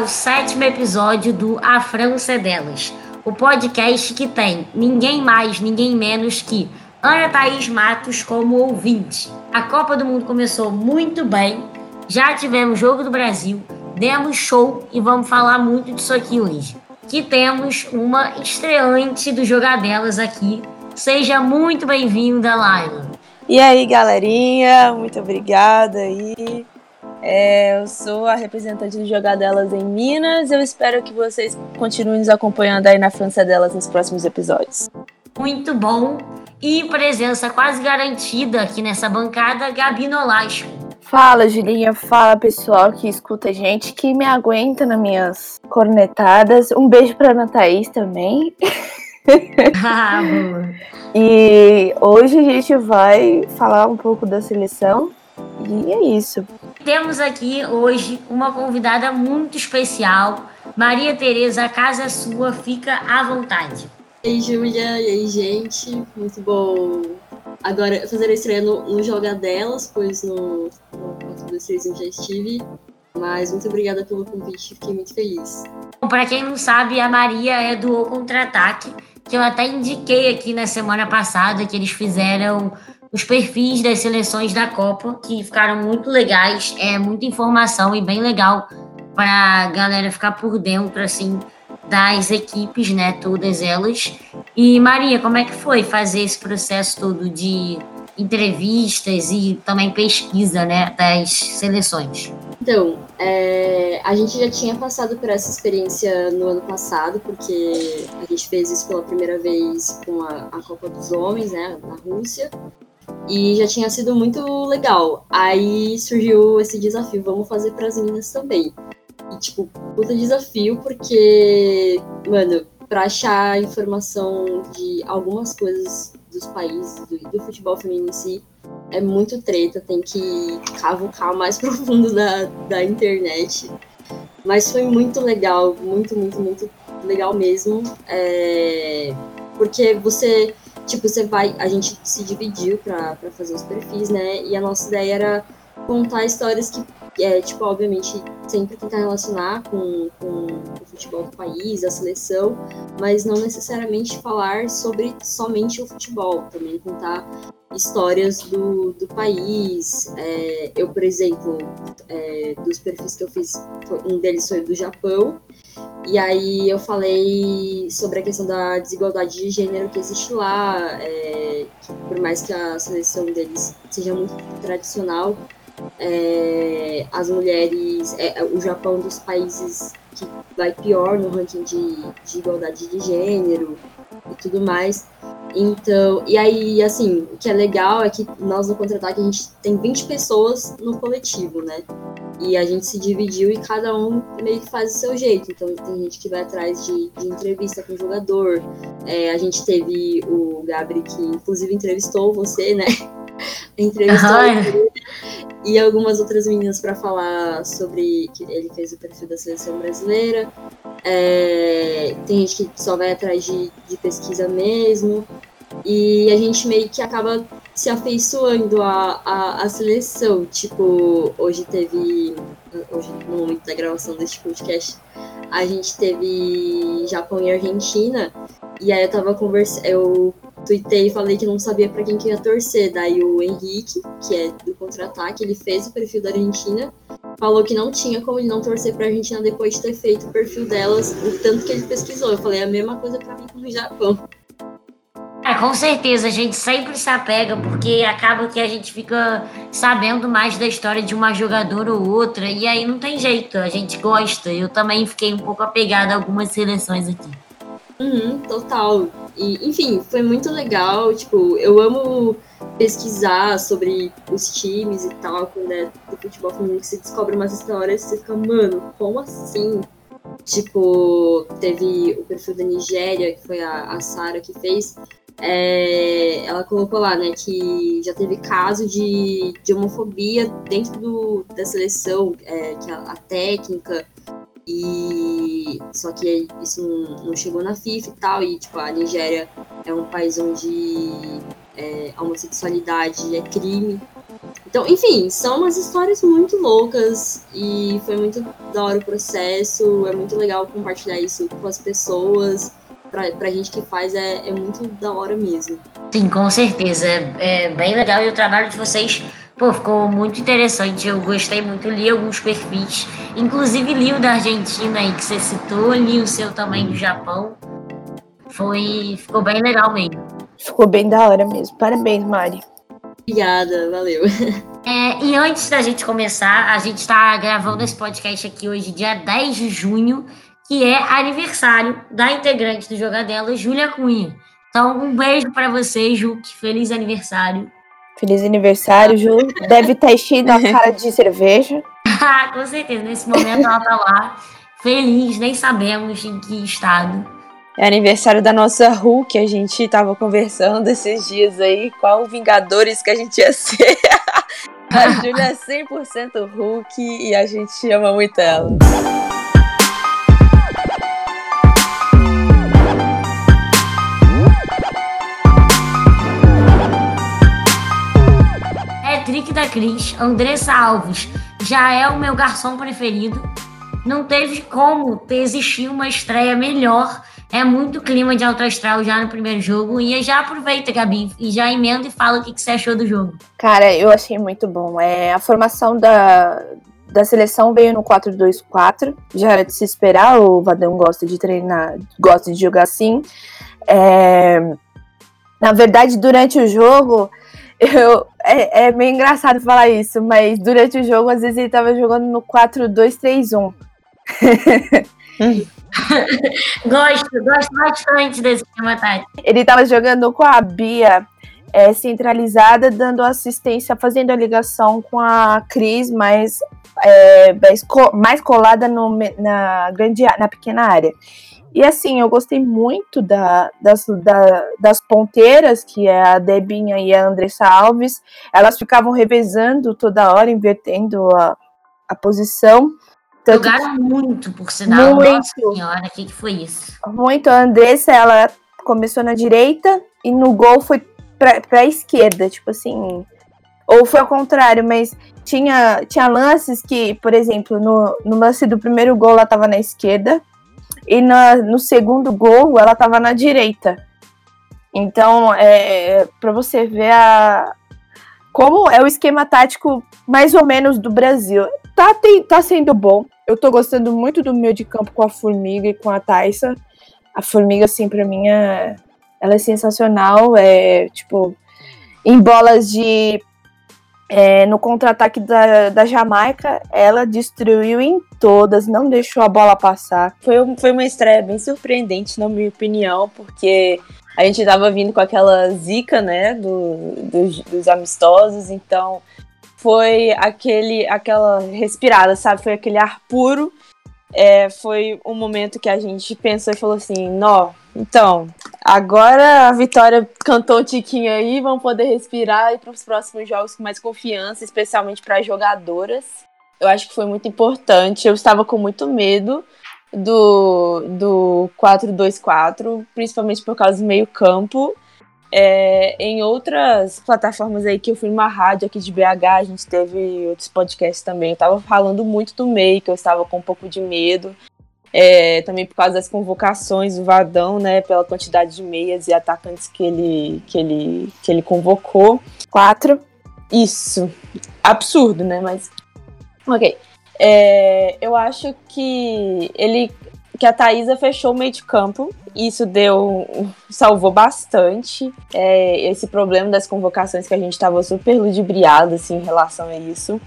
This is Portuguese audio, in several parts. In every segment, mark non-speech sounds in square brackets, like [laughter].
Ao sétimo episódio do A França Delas, o podcast que tem ninguém mais, ninguém menos que Ana Thaís Matos como ouvinte. A Copa do Mundo começou muito bem, já tivemos Jogo do Brasil, demos show e vamos falar muito disso aqui hoje. Que temos uma estreante do Jogadelas aqui. Seja muito bem-vinda, Laila. E aí, galerinha, muito obrigada aí. É, eu sou a representante do Jogadelas em Minas. Eu espero que vocês continuem nos acompanhando aí na França delas nos próximos episódios. Muito bom. E presença quase garantida aqui nessa bancada, Gabi Nolasco. Fala, Julinha. Fala, pessoal que escuta a gente, que me aguenta nas minhas cornetadas. Um beijo pra Ana Thaís também. [laughs] ah, boa. E hoje a gente vai falar um pouco da seleção. E é isso. Temos aqui hoje uma convidada muito especial. Maria Tereza, a casa é sua, fica à vontade. Ei, Júlia, e aí, gente? Muito bom agora fazer a estreia no, no Joga Delas, pois no, no 4 eu já estive. Mas muito obrigada pelo convite, fiquei muito feliz. Para quem não sabe, a Maria é do O Contra-Ataque, que eu até indiquei aqui na semana passada que eles fizeram os perfis das seleções da Copa, que ficaram muito legais, é muita informação e bem legal para a galera ficar por dentro assim das equipes, né, todas elas. E Maria, como é que foi fazer esse processo todo de entrevistas e também pesquisa, né, das seleções? Então, é, a gente já tinha passado por essa experiência no ano passado, porque a gente fez isso pela primeira vez com a, a Copa dos Homens, né, na Rússia, e já tinha sido muito legal. Aí surgiu esse desafio, vamos fazer para as meninas também. E, tipo, puta desafio, porque, mano, para achar informação de algumas coisas dos países, do, do futebol feminino em si, é muito treta, tem que cavucar mais [laughs] profundo da, da internet. Mas foi muito legal, muito, muito, muito legal mesmo. É, porque você, tipo, você vai. A gente se dividiu para fazer os perfis, né? E a nossa ideia era contar histórias que é, tipo, obviamente, sempre tentar relacionar com, com o futebol do país, a seleção, mas não necessariamente falar sobre somente o futebol, também contar histórias do, do país. É, eu, por exemplo, é, dos perfis que eu fiz, um deles foi do Japão, e aí eu falei sobre a questão da desigualdade de gênero que existe lá, é, que por mais que a seleção deles seja muito tradicional, é, as mulheres, é, é, o Japão é dos países que vai pior no ranking de, de igualdade de gênero e tudo mais. Então, e aí, assim, o que é legal é que nós no Contra-Ataque a gente tem 20 pessoas no coletivo, né? E a gente se dividiu e cada um meio que faz o seu jeito. Então, tem gente que vai atrás de, de entrevista com o jogador. É, a gente teve o Gabri, que inclusive entrevistou você, né? [laughs] entrevistou e algumas outras meninas para falar sobre que ele fez o perfil da seleção brasileira. É, tem gente que só vai atrás de, de pesquisa mesmo. E a gente meio que acaba se afeiçoando à, à, seleção. Tipo, hoje teve. Hoje, no momento da gravação deste podcast, a gente teve Japão e Argentina. E aí eu tava conversando. Eu tuitei e falei que não sabia para quem que ia torcer. Daí o Henrique, que é do contra-ataque, ele fez o perfil da Argentina, falou que não tinha como ele não torcer pra Argentina depois de ter feito o perfil delas, o tanto que ele pesquisou. Eu falei a mesma coisa para mim com o Japão. É, com certeza, a gente sempre se apega, porque acaba que a gente fica sabendo mais da história de uma jogadora ou outra, e aí não tem jeito, a gente gosta. Eu também fiquei um pouco apegada a algumas seleções aqui. Uhum, total. E, enfim, foi muito legal. Tipo, eu amo pesquisar sobre os times e tal, quando é do futebol feminino, que você descobre umas histórias e você fica, mano, como assim? Tipo, teve o perfil da Nigéria, que foi a, a Sara que fez. É, ela colocou lá, né, que já teve caso de, de homofobia dentro do, da seleção, é, que a, a técnica e só que isso não, chegou na FIFA e tal. E tipo, a Nigéria é um país onde é, a homossexualidade é crime. Então, enfim, são umas histórias muito loucas e foi muito da hora o processo. É muito legal compartilhar isso com as pessoas. Pra, pra gente que faz é, é muito da hora mesmo. Sim, com certeza. É, é bem legal e o trabalho de vocês Pô, ficou muito interessante. Eu gostei muito, li alguns perfis. Inclusive li o da Argentina aí que você citou, li o seu também do Japão. Foi. Ficou bem legal mesmo. Ficou bem da hora mesmo. Parabéns, Mari. Obrigada, valeu. [laughs] É, e antes da gente começar, a gente está gravando esse podcast aqui hoje, dia 10 de junho, que é aniversário da integrante do Jogadela, Júlia Cunha. Então, um beijo para você, Ju. Feliz aniversário. Feliz aniversário, Ju. Deve estar enchendo a [laughs] cara de cerveja. Ah, com certeza. Nesse momento ela tá lá, feliz, nem sabemos em que estado. É aniversário da nossa Ru, que a gente tava conversando esses dias aí, qual Vingadores que a gente ia ser. [laughs] a Júlia é 100% Hulk e a gente ama muito ela. Da Cris, Andressa Alves, já é o meu garçom preferido. Não teve como ter existir uma estreia melhor. É muito clima de alto astral já no primeiro jogo. E já aproveita, Gabi, e já emenda e fala o que, que você achou do jogo. Cara, eu achei muito bom. É, a formação da, da seleção veio no 4-2-4. Já era de se esperar, o Vadão gosta de treinar, gosta de jogar assim. É, na verdade, durante o jogo, [laughs] eu, é, é, meio engraçado falar isso, mas durante o jogo, às vezes ele tava jogando no 4-2-3-1. [laughs] gosto, gosto bastante desse esquema tático. Ele tava jogando com a Bia é, centralizada, dando assistência, fazendo a ligação com a Cris, mais, é, mais colada no, na, grande, na pequena área. E assim, eu gostei muito da, das, da, das ponteiras, que é a Debinha e a Andressa Alves. Elas ficavam revezando toda hora, invertendo a, a posição. Tanto Jogaram muito, por sinal. Muito. Nossa senhora, o que, que foi isso? Muito. A Andressa, ela começou na direita e no gol foi pra, pra esquerda, tipo assim. Ou foi ao contrário, mas tinha, tinha lances que, por exemplo, no, no lance do primeiro gol ela tava na esquerda e na, no segundo gol ela estava na direita. Então, é, para você ver a, como é o esquema tático mais ou menos do Brasil. Tá, tem, tá sendo bom. Eu tô gostando muito do meio de campo com a Formiga e com a Taissa. A Formiga, assim, pra mim, é, ela é sensacional. É, tipo, em bolas de é, no contra-ataque da, da Jamaica, ela destruiu em todas, não deixou a bola passar. Foi, foi uma estreia bem surpreendente, na minha opinião, porque a gente estava vindo com aquela zica, né, do, dos, dos amistosos, então foi aquele, aquela respirada, sabe? Foi aquele ar puro. É, foi um momento que a gente pensou e falou assim, nó, então, agora a Vitória cantou um tiquinho aí, vamos poder respirar e para os próximos jogos com mais confiança, especialmente para as jogadoras. Eu acho que foi muito importante. Eu estava com muito medo do, do 4-2-4, principalmente por causa do meio-campo. É, em outras plataformas aí que eu fui numa rádio aqui de BH, a gente teve outros podcasts também. Eu estava falando muito do meio, que eu estava com um pouco de medo. É, também por causa das convocações do Vadão, né? Pela quantidade de meias e atacantes que ele, que ele, que ele convocou. Quatro. Isso. Absurdo, né? Mas. Ok. É, eu acho que ele. Que a Thaisa fechou o meio de campo. Isso deu. salvou bastante. É, esse problema das convocações que a gente estava super ludibriado assim, em relação a isso.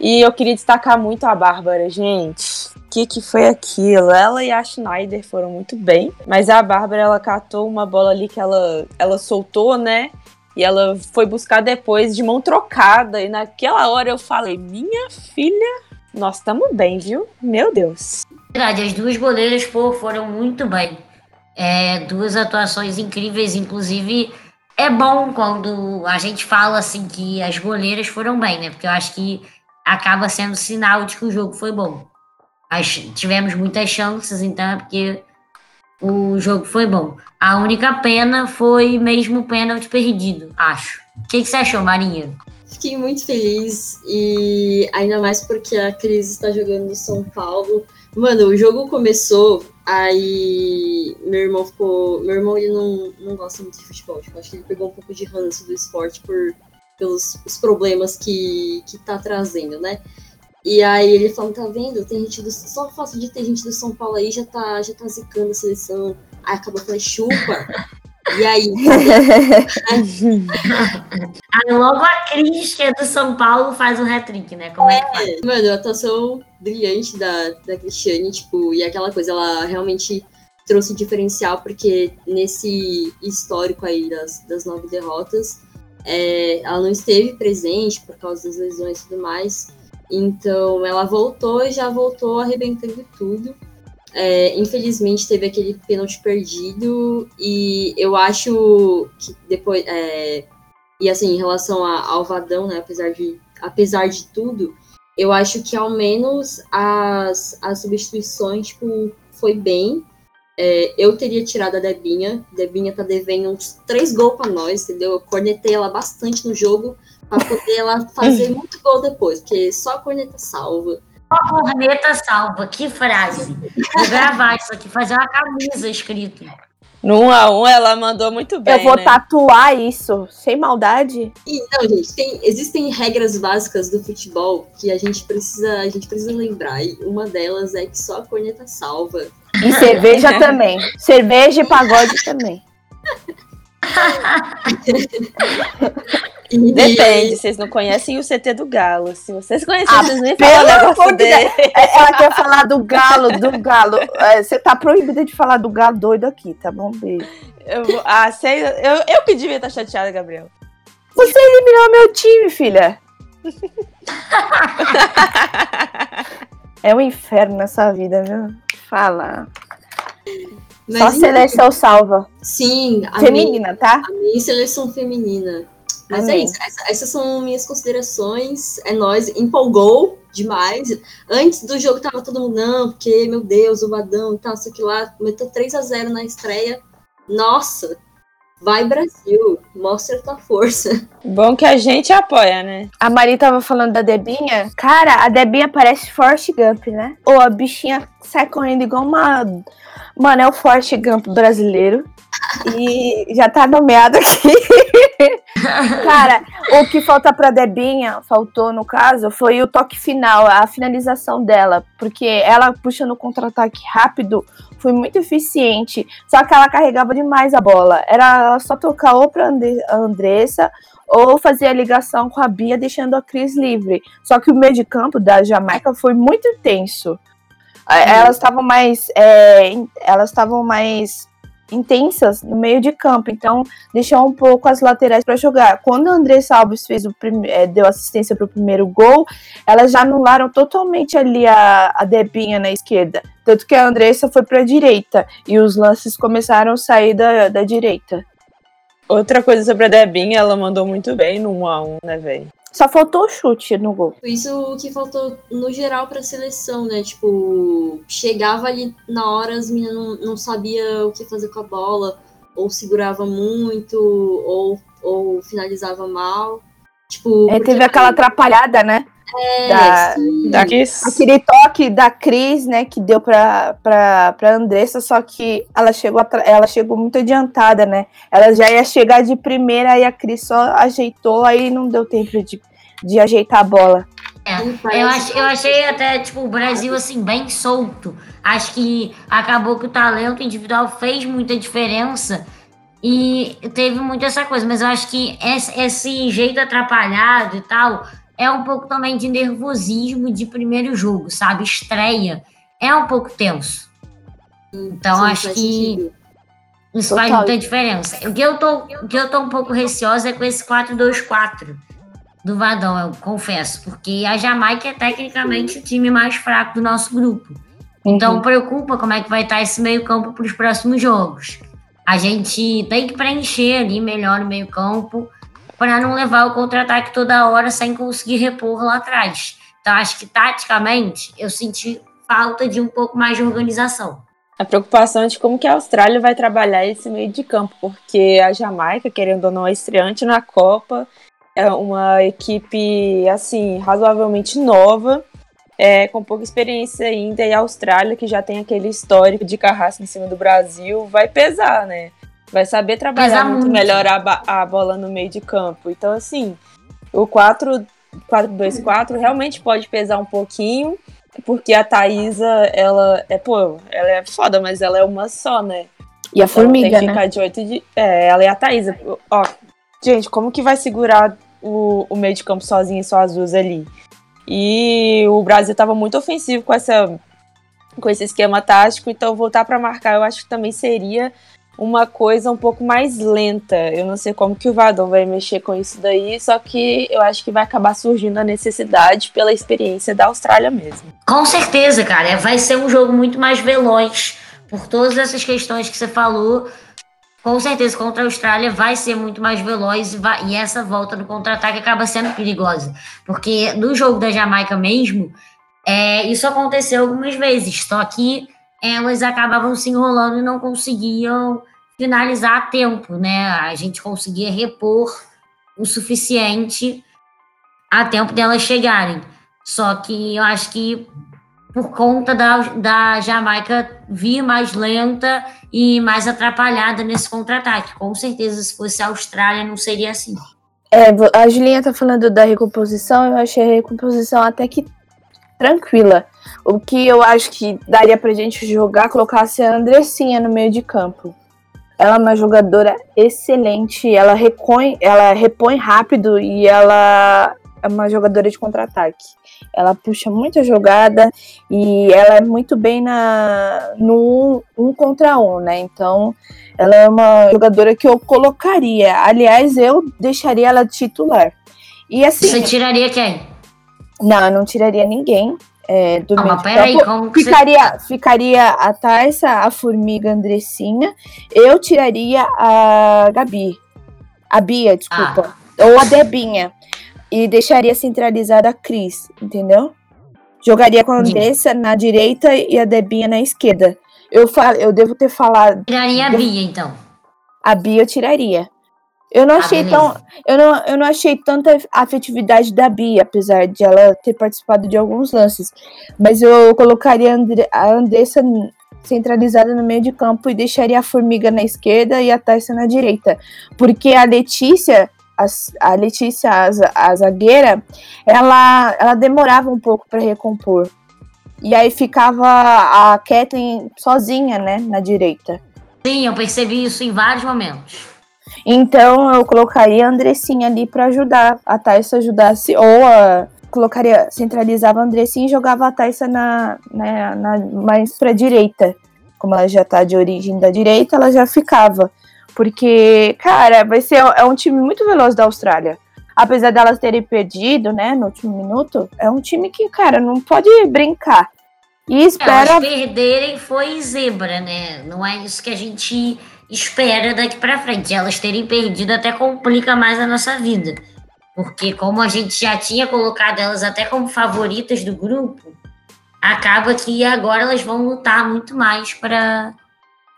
E eu queria destacar muito a Bárbara, gente. O que, que foi aquilo? Ela e a Schneider foram muito bem, mas a Bárbara ela catou uma bola ali que ela, ela soltou, né? E ela foi buscar depois de mão trocada. E naquela hora eu falei: Minha filha, nós estamos bem, viu? Meu Deus. Verdade, as duas goleiras pô, foram muito bem. É, duas atuações incríveis, inclusive. É bom quando a gente fala assim que as goleiras foram bem, né? Porque eu acho que acaba sendo sinal de que o jogo foi bom. As, tivemos muitas chances, então é porque o jogo foi bom. A única pena foi mesmo o pênalti perdido, acho. O que, que você achou, Marinha? fiquei muito feliz e ainda mais porque a Cris está jogando no São Paulo. Mano, o jogo começou, aí meu irmão ficou. Meu irmão ele não, não gosta muito de futebol. Tipo, acho que ele pegou um pouco de ranço do esporte por, pelos os problemas que, que tá trazendo, né? E aí ele falou, tá vendo? Tem gente do. Só o fato de ter gente do São Paulo aí já tá, já tá zicando a seleção. Aí acabou falando, chupa. [laughs] E aí? aí [laughs] logo a Cris, que é do São Paulo, faz um hat-trick, né? Como é, é que? Mano, a atuação brilhante da, da Cristiane, tipo, e aquela coisa, ela realmente trouxe diferencial, porque nesse histórico aí das, das nove derrotas, é, ela não esteve presente por causa das lesões e tudo mais. Então ela voltou e já voltou arrebentando tudo. É, infelizmente teve aquele pênalti perdido e eu acho que depois é, e assim em relação a, ao Vadão, né, apesar de apesar de tudo, eu acho que ao menos as, as substituições tipo, foi bem. É, eu teria tirado a Debinha. Debinha tá devendo uns três gols para nós, entendeu? Eu cornetei ela bastante no jogo para poder ela fazer [laughs] muito gol depois, porque só a corneta salva. A corneta salva, que frase. Vou gravar isso aqui, fazer uma camisa escrito. No 1 a 1 ela mandou muito bem. Eu vou né? tatuar isso, sem maldade. E, não, gente, tem, existem regras básicas do futebol que a gente precisa, a gente precisa lembrar. E uma delas é que só a corneta salva. E cerveja [laughs] também. Cerveja e pagode também. [laughs] Depende, vocês não conhecem o CT do Galo. Se vocês conhecem, ah, vocês nem falam negócio dele. Ela quer falar do Galo, do Galo. É, você tá proibida de falar do Galo doido aqui, tá bom? Beijo. Eu, ah, sei, eu, eu que devia estar chateada, Gabriel. Você eliminou meu time, filha. [laughs] é um inferno nessa vida, viu? Fala. Mas Só a seleção salva. Sim. feminina, minha, tá? A minha seleção feminina. Mas é Amém. é isso. essas são minhas considerações. É nós empolgou demais. Antes do jogo tava todo mundo, não, porque, meu Deus, o Vadão e tal, isso aqui lá. Meteu 3 a 0 na estreia. Nossa, Vai Brasil, mostra tua força. Bom que a gente apoia, né? A Mari tava falando da Debinha. Cara, a Debinha parece Forrest Gump, né? Ou a bichinha sai correndo igual uma. Mano, é o Forrest Gump brasileiro. E já tá nomeado aqui. [laughs] Cara, o que falta pra Debinha, faltou no caso, foi o toque final, a finalização dela. Porque ela puxa no contra-ataque rápido, foi muito eficiente. Só que ela carregava demais a bola. Era só tocar ou pra Andressa ou fazer a ligação com a Bia, deixando a Cris livre. Só que o meio de campo da Jamaica foi muito tenso. Elas estavam mais. É, elas estavam mais intensas no meio de campo, então deixou um pouco as laterais para jogar. Quando a Andressa Alves fez o é, deu assistência para o primeiro gol, elas já anularam totalmente ali a, a Debinha na esquerda, tanto que a Andressa foi para a direita e os lances começaram a sair da, da direita. Outra coisa sobre a Debinha, ela mandou muito bem no 1 a 1 né, velho? Só faltou o chute no gol. Isso que faltou no geral para a seleção, né? Tipo, chegava ali na hora, as meninas não, não sabia o que fazer com a bola, ou segurava muito, ou, ou finalizava mal. Tipo, é, teve aquela atrapalhada, né? É, da, da, aquele toque da Cris, né, que deu pra, pra, pra Andressa, só que ela chegou, ela chegou muito adiantada, né? Ela já ia chegar de primeira e a Cris só ajeitou, aí não deu tempo de, de ajeitar a bola. É, eu, ach, eu achei até, tipo, o Brasil, assim, bem solto. Acho que acabou que o talento individual fez muita diferença e teve muito essa coisa, mas eu acho que esse, esse jeito atrapalhado e tal é um pouco também de nervosismo de primeiro jogo, sabe? Estreia é um pouco tenso. Então Sim, acho que sentido. isso Total. faz muita diferença. O que, eu tô, o que eu tô um pouco receosa é com esse 4-2-4 do Vadão, eu confesso, porque a Jamaica é tecnicamente o time mais fraco do nosso grupo. Então uhum. preocupa como é que vai estar esse meio-campo para os próximos jogos. A gente tem que preencher ali melhor o meio-campo para não levar o contra-ataque toda hora sem conseguir repor lá atrás. Então, acho que taticamente eu senti falta de um pouco mais de organização. A preocupação é de como que a Austrália vai trabalhar esse meio de campo, porque a Jamaica, querendo ou não, é estreante na Copa é uma equipe, assim, razoavelmente nova, é, com pouca experiência ainda, e a Austrália, que já tem aquele histórico de carrasco em cima do Brasil, vai pesar, né? Vai saber trabalhar muito, muito, melhor a, a bola no meio de campo. Então, assim, o 4-2-4 realmente pode pesar um pouquinho, porque a Thaísa, ela é, pô, ela é foda, mas ela é uma só, né? E a então, formiga, tem que né? de 8 de... É, ela é a Thaísa. Ó, gente, como que vai segurar o, o meio de campo sozinho e só as duas ali? E o Brasil estava muito ofensivo com essa com esse esquema tático, então voltar para marcar eu acho que também seria uma coisa um pouco mais lenta. Eu não sei como que o Vadon vai mexer com isso daí, só que eu acho que vai acabar surgindo a necessidade pela experiência da Austrália mesmo. Com certeza, cara. Vai ser um jogo muito mais veloz por todas essas questões que você falou. Com certeza, contra a Austrália vai ser muito mais veloz e, vai, e essa volta do contra-ataque acaba sendo perigosa. Porque no jogo da Jamaica mesmo, é, isso aconteceu algumas vezes, só que elas acabavam se enrolando e não conseguiam finalizar a tempo, né? A gente conseguia repor o suficiente a tempo delas chegarem. Só que eu acho que por conta da, da Jamaica vir mais lenta e mais atrapalhada nesse contra-ataque. Com certeza, se fosse a Austrália, não seria assim. É, a Julinha tá falando da recomposição, eu achei a recomposição até que tranquila. O que eu acho que daria pra gente jogar, colocasse a Andressinha no meio de campo. Ela é uma jogadora excelente, ela repõe, ela repõe rápido e ela é uma jogadora de contra-ataque. Ela puxa muita jogada e ela é muito bem na no um, um contra um, né? Então, ela é uma jogadora que eu colocaria. Aliás, eu deixaria ela titular. E assim. Você tiraria quem? Não, eu não tiraria ninguém. É, do ah, mas peraí, como ficaria, você... ficaria a Tarsa, a Formiga Andressinha. Eu tiraria a Gabi. A Bia, desculpa. Ah. Ou a Debinha. E deixaria centralizada a Cris, entendeu? Jogaria com a Andressa na direita e a Debinha na esquerda. Eu, fal, eu devo ter falado. Tiraria a Bia, então. A Bia eu tiraria. Eu não ah, achei tão. Eu não, eu não achei tanta afetividade da Bia, apesar de ela ter participado de alguns lances. Mas eu colocaria a, Andre, a Andressa centralizada no meio de campo e deixaria a Formiga na esquerda e a Tarsa na direita. Porque a Letícia, a, a Letícia, a, a zagueira, ela, ela demorava um pouco para recompor. E aí ficava a Kathleen sozinha, né, na direita. Sim, eu percebi isso em vários momentos. Então eu colocaria a Andressinha ali para ajudar, a Thaisa ajudasse, ou a, colocaria, centralizava a Andressinha e jogava a Thaisa na, na, na, mais pra direita. Como ela já tá de origem da direita, ela já ficava. Porque, cara, vai ser é um time muito veloz da Austrália. Apesar delas terem perdido, né, no último minuto, é um time que, cara, não pode brincar. E espera. Elas perderem foi zebra, né? Não é isso que a gente espera daqui para frente. Elas terem perdido até complica mais a nossa vida. Porque como a gente já tinha colocado elas até como favoritas do grupo, acaba que agora elas vão lutar muito mais para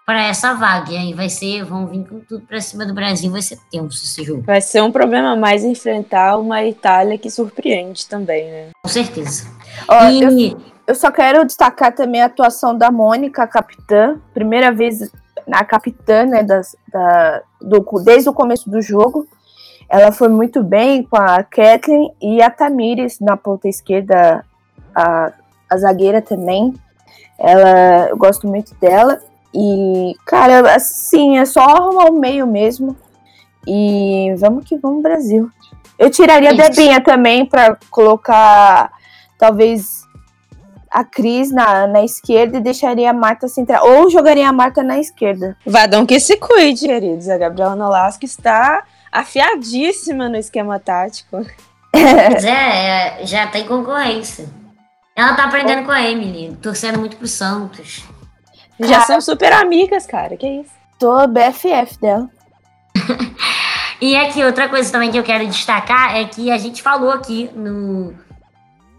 para essa vaga. E aí vai ser, vão vir com tudo para cima do Brasil, vai ser tenso esse jogo. Vai ser um problema mais enfrentar uma Itália que surpreende também, né? Com certeza. Ó, e... eu, eu só quero destacar também a atuação da Mônica, a capitã. Primeira vez a capitã, né, das, da, do, desde o começo do jogo. Ela foi muito bem com a Kathleen e a Tamires na ponta esquerda, a, a zagueira também. Ela, eu gosto muito dela. E, cara, assim, é só arrumar o meio mesmo. E vamos que vamos, Brasil. Eu tiraria a Debinha também para colocar, talvez, a Cris na, na esquerda e deixaria a Marta central. Ou jogaria a Marta na esquerda. Vadão que se cuide, queridos. A Gabriela Nolasco está afiadíssima no esquema tático. Pois é, é, já tem concorrência. Ela tá aprendendo com a Emily, torcendo muito pro Santos. Já cara, são super amigas, cara. Que isso? Tô BFF dela. [laughs] e aqui, outra coisa também que eu quero destacar é que a gente falou aqui no,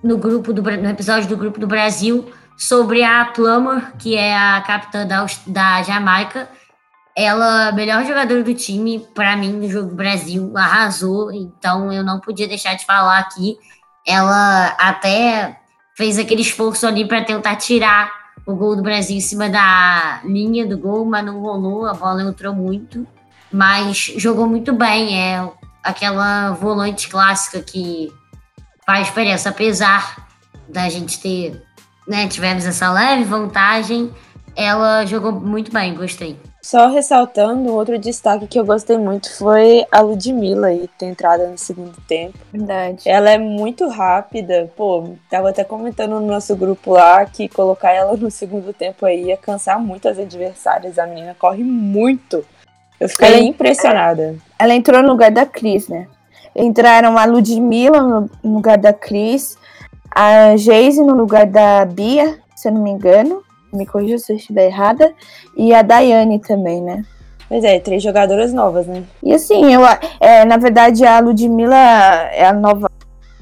no grupo do no episódio do grupo do Brasil sobre a Plummer, que é a capitã da, da Jamaica, ela, melhor jogadora do time, para mim, no jogo do Brasil, arrasou. Então eu não podia deixar de falar aqui. Ela até fez aquele esforço ali para tentar tirar o gol do Brasil em cima da linha do gol, mas não rolou, a bola entrou muito. Mas jogou muito bem, é aquela volante clássica que faz diferença, apesar da gente ter, né, tivemos essa leve vantagem, ela jogou muito bem, gostei. Só ressaltando, outro destaque que eu gostei muito foi a Ludmilla aí ter entrado no segundo tempo. Verdade. Ela é muito rápida. Pô, tava até comentando no nosso grupo lá que colocar ela no segundo tempo aí ia cansar muito as adversárias. A menina corre muito. Eu fiquei ela, impressionada. Ela entrou no lugar da Cris, né? Entraram a Ludmilla no lugar da Cris, a Geise no lugar da Bia, se eu não me engano me corrija se eu estiver errada, e a Daiane também, né? Pois é, três jogadoras novas, né? E assim, eu, é, na verdade, a Ludmilla é a nova.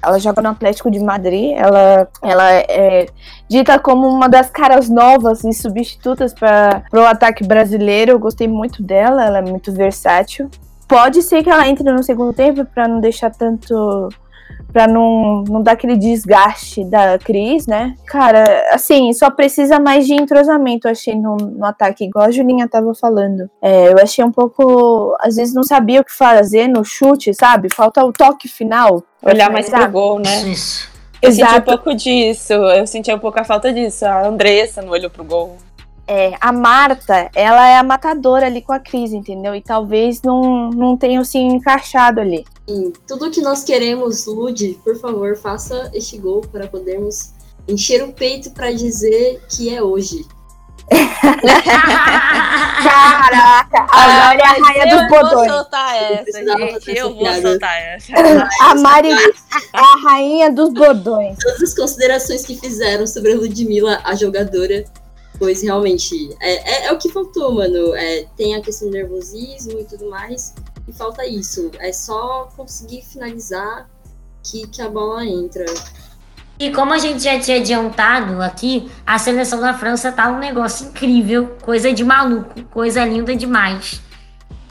Ela joga no Atlético de Madrid. Ela, ela é dita como uma das caras novas e substitutas para o ataque brasileiro. Eu gostei muito dela, ela é muito versátil. Pode ser que ela entre no segundo tempo para não deixar tanto para não, não dar aquele desgaste da Cris, né? Cara, assim, só precisa mais de entrosamento, eu achei, no, no ataque, igual a Julinha tava falando. É, eu achei um pouco. Às vezes não sabia o que fazer no chute, sabe? Falta o toque final. Olhar mais pro gol, né? Isso. Eu Exato. senti um pouco disso, eu senti um pouco a falta disso. A Andressa não olhou pro gol. É, a Marta, ela é a matadora ali com a Cris, entendeu? E talvez não, não tenham se encaixado ali. Sim, tudo que nós queremos, Lud, por favor, faça este gol para podermos encher o peito para dizer que é hoje. [laughs] Caraca, agora é a rainha dos botões. Eu vou soltar essa, gente. Eu vou soltar essa. A Mari é a rainha dos bordões. Todas as considerações que fizeram sobre a Ludmilla, a jogadora, Pois realmente, é, é, é, o que faltou, mano. É, tem a questão do nervosismo e tudo mais, e falta isso. É só conseguir finalizar que, que a bola entra. E como a gente já tinha adiantado aqui, a seleção da França tá um negócio incrível, coisa de maluco, coisa linda demais.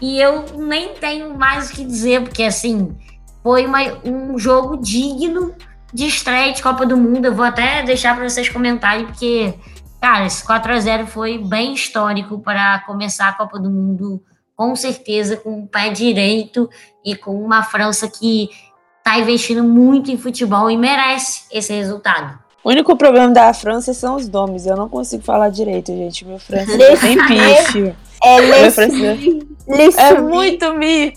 E eu nem tenho mais o que dizer, porque assim, foi uma, um jogo digno de estreia de Copa do Mundo. Eu vou até deixar para vocês comentarem, porque Cara, esse 4 a 0 foi bem histórico para começar a Copa do Mundo, com certeza, com o pé direito e com uma França que está investindo muito em futebol e merece esse resultado. O único problema da França são os nomes. Eu não consigo falar direito, gente. Meu francês é bem pífio. É, é, é muito,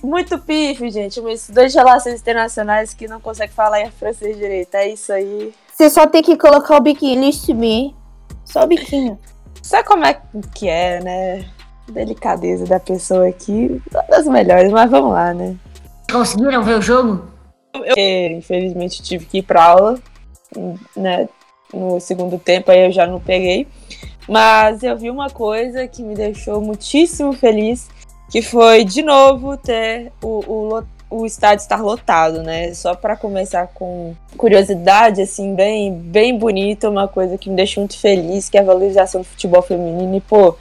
muito pífio, gente. Mas dois relações internacionais que não conseguem falar francês direito. É isso aí. Você só tem que colocar o biquíni me. Só o biquinho. Sabe como é que é, né? Delicadeza da pessoa aqui, uma das melhores, mas vamos lá, né? Conseguiram ver o jogo? Eu, infelizmente, tive que ir pra aula, né? No segundo tempo, aí eu já não peguei. Mas eu vi uma coisa que me deixou muitíssimo feliz, que foi, de novo, ter o, o, o estádio estar lotado, né? Só para começar com curiosidade, assim, bem, bem bonita, uma coisa que me deixa muito feliz, que é a valorização do futebol feminino. E, pô,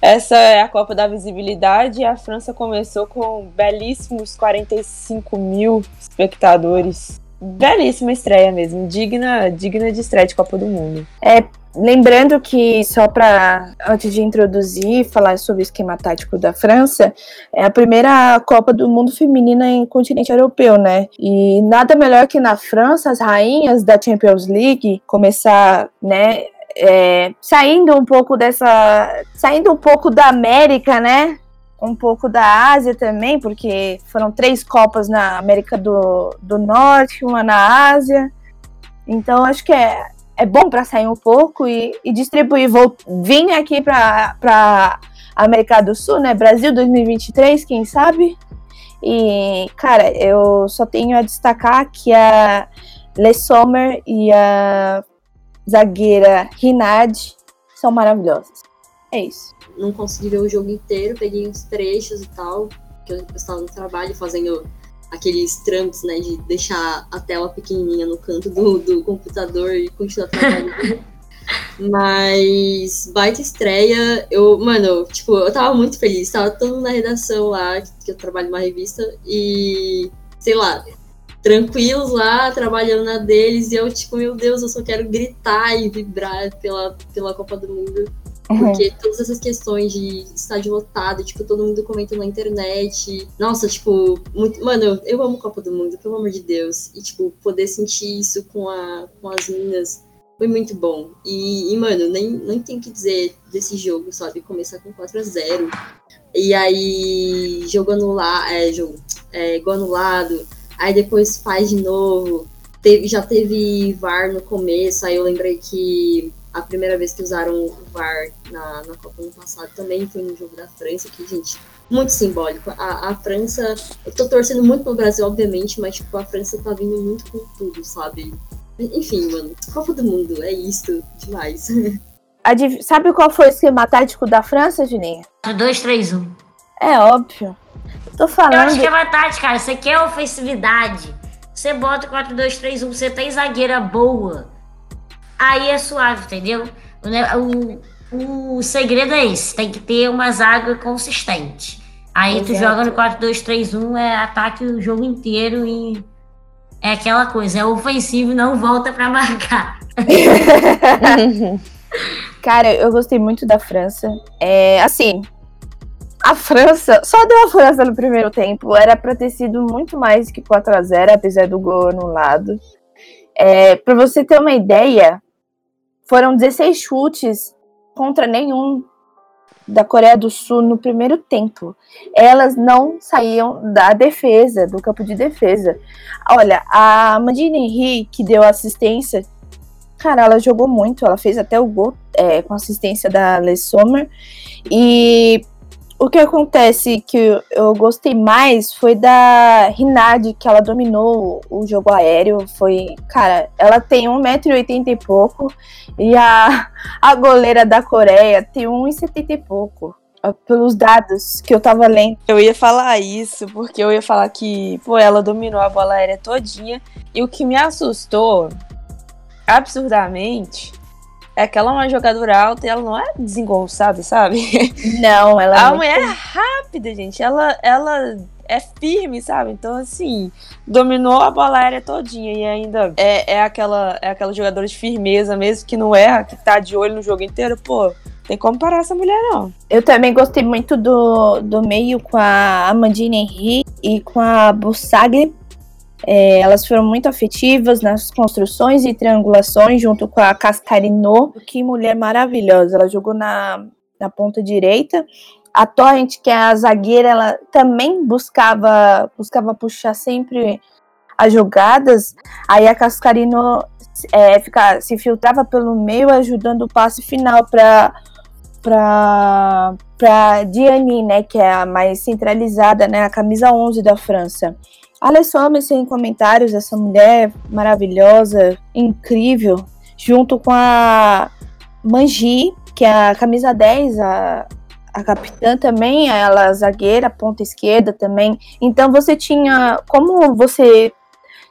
essa é a Copa da Visibilidade e a França começou com belíssimos 45 mil espectadores. Belíssima estreia mesmo, digna, digna de estreia de Copa do Mundo. É, Lembrando que, só para, antes de introduzir, falar sobre o esquema tático da França, é a primeira Copa do Mundo feminina em continente europeu, né? E nada melhor que na França, as rainhas da Champions League começar, né? É, saindo um pouco dessa. saindo um pouco da América, né? Um pouco da Ásia também, porque foram três Copas na América do, do Norte, uma na Ásia. Então, acho que é é bom para sair um pouco e, e distribuir. Vou vir aqui para América do Sul, né? Brasil 2023, quem sabe? E, cara, eu só tenho a destacar que a Le Sommer e a zagueira Rinard são maravilhosas. É isso. Não consegui ver o jogo inteiro, peguei uns trechos e tal, que eu estava no trabalho fazendo aqueles trâmites, né, de deixar a tela pequenininha no canto do, do computador e continuar trabalhando. [laughs] Mas baita estreia, eu, mano, tipo, eu tava muito feliz, tava todo mundo na redação lá, que eu trabalho numa revista, e sei lá, tranquilos lá, trabalhando na deles, e eu, tipo, meu Deus, eu só quero gritar e vibrar pela, pela Copa do Mundo. Uhum. Porque todas essas questões de estádio lotado, tipo, todo mundo comenta na internet. Nossa, tipo, muito... mano, eu, amo Copa do Mundo, pelo amor de Deus. E, tipo, poder sentir isso com, a, com as minas foi muito bom. E, e, mano, nem, nem tem que dizer desse jogo, sabe? Começar com 4 a 0 E aí, jogando lá, é, jogo, é, gol anulado aí depois faz de novo. Teve, já teve VAR no começo, aí eu lembrei que a primeira vez que usaram o VAR na, na Copa ano passado também foi no jogo da França, que, gente, muito simbólico. A, a França, eu tô torcendo muito pro Brasil, obviamente, mas, tipo, a França tá vindo muito com tudo, sabe? Enfim, mano, Copa do Mundo, é isso, demais. [laughs] Sabe qual foi o esquema tático da França, Juninho? 2-3-1. É óbvio. Tô falando. Eu acho que é batata, cara. Você quer ofensividade. Você bota 4-2-3-1, você tem zagueira boa. Aí é suave, entendeu? O, o, o segredo é esse: tem que ter uma zaga consistente. Aí Exato. tu joga no 4-2-3-1, é ataque o jogo inteiro e é aquela coisa, é ofensivo não volta para marcar. [laughs] Cara, eu gostei muito da França. É, assim, a França, só deu a França no primeiro tempo. Era para ter sido muito mais que 4 a 0 apesar do gol anulado. É, para você ter uma ideia, foram 16 chutes contra nenhum da Coreia do Sul no primeiro tempo. Elas não saíam da defesa, do campo de defesa. Olha, a Mandine Henry, que deu assistência, cara, ela jogou muito, ela fez até o gol é, com assistência da Les Sommer. E o que acontece que eu gostei mais foi da Rinaldi, que ela dominou o jogo aéreo. Foi, cara, ela tem 1,80m e pouco. E a, a goleira da Coreia tem 1,70m e pouco. Pelos dados que eu tava lendo. Eu ia falar isso, porque eu ia falar que, pô, ela dominou a bola aérea todinha. E o que me assustou absurdamente é que ela é uma jogadora alta e ela não é desengonçada, sabe? Não, ela é A mulher é rápida, gente. Ela, ela é firme, sabe? Então, assim, dominou a bola aérea todinha e ainda é, é, aquela, é aquela jogadora de firmeza mesmo, que não erra, que tá de olho no jogo inteiro. Pô, tem como parar essa mulher, não. Eu também gostei muito do, do meio com a Amandine Henry e com a Bussagli. É, elas foram muito afetivas nas construções e triangulações, junto com a Cascarino. Que mulher maravilhosa! Ela jogou na, na ponta direita. A Torrent, que é a zagueira, ela também buscava, buscava puxar sempre as jogadas. Aí a Cascarino é, fica, se filtrava pelo meio, ajudando o passe final para para Diani, né, que é a mais centralizada, né, a camisa 11 da França. Alessandra sem comentários, essa mulher maravilhosa, incrível, junto com a Manji, que é a camisa 10, a, a capitã também, ela zagueira, ponta esquerda também. Então você tinha, como você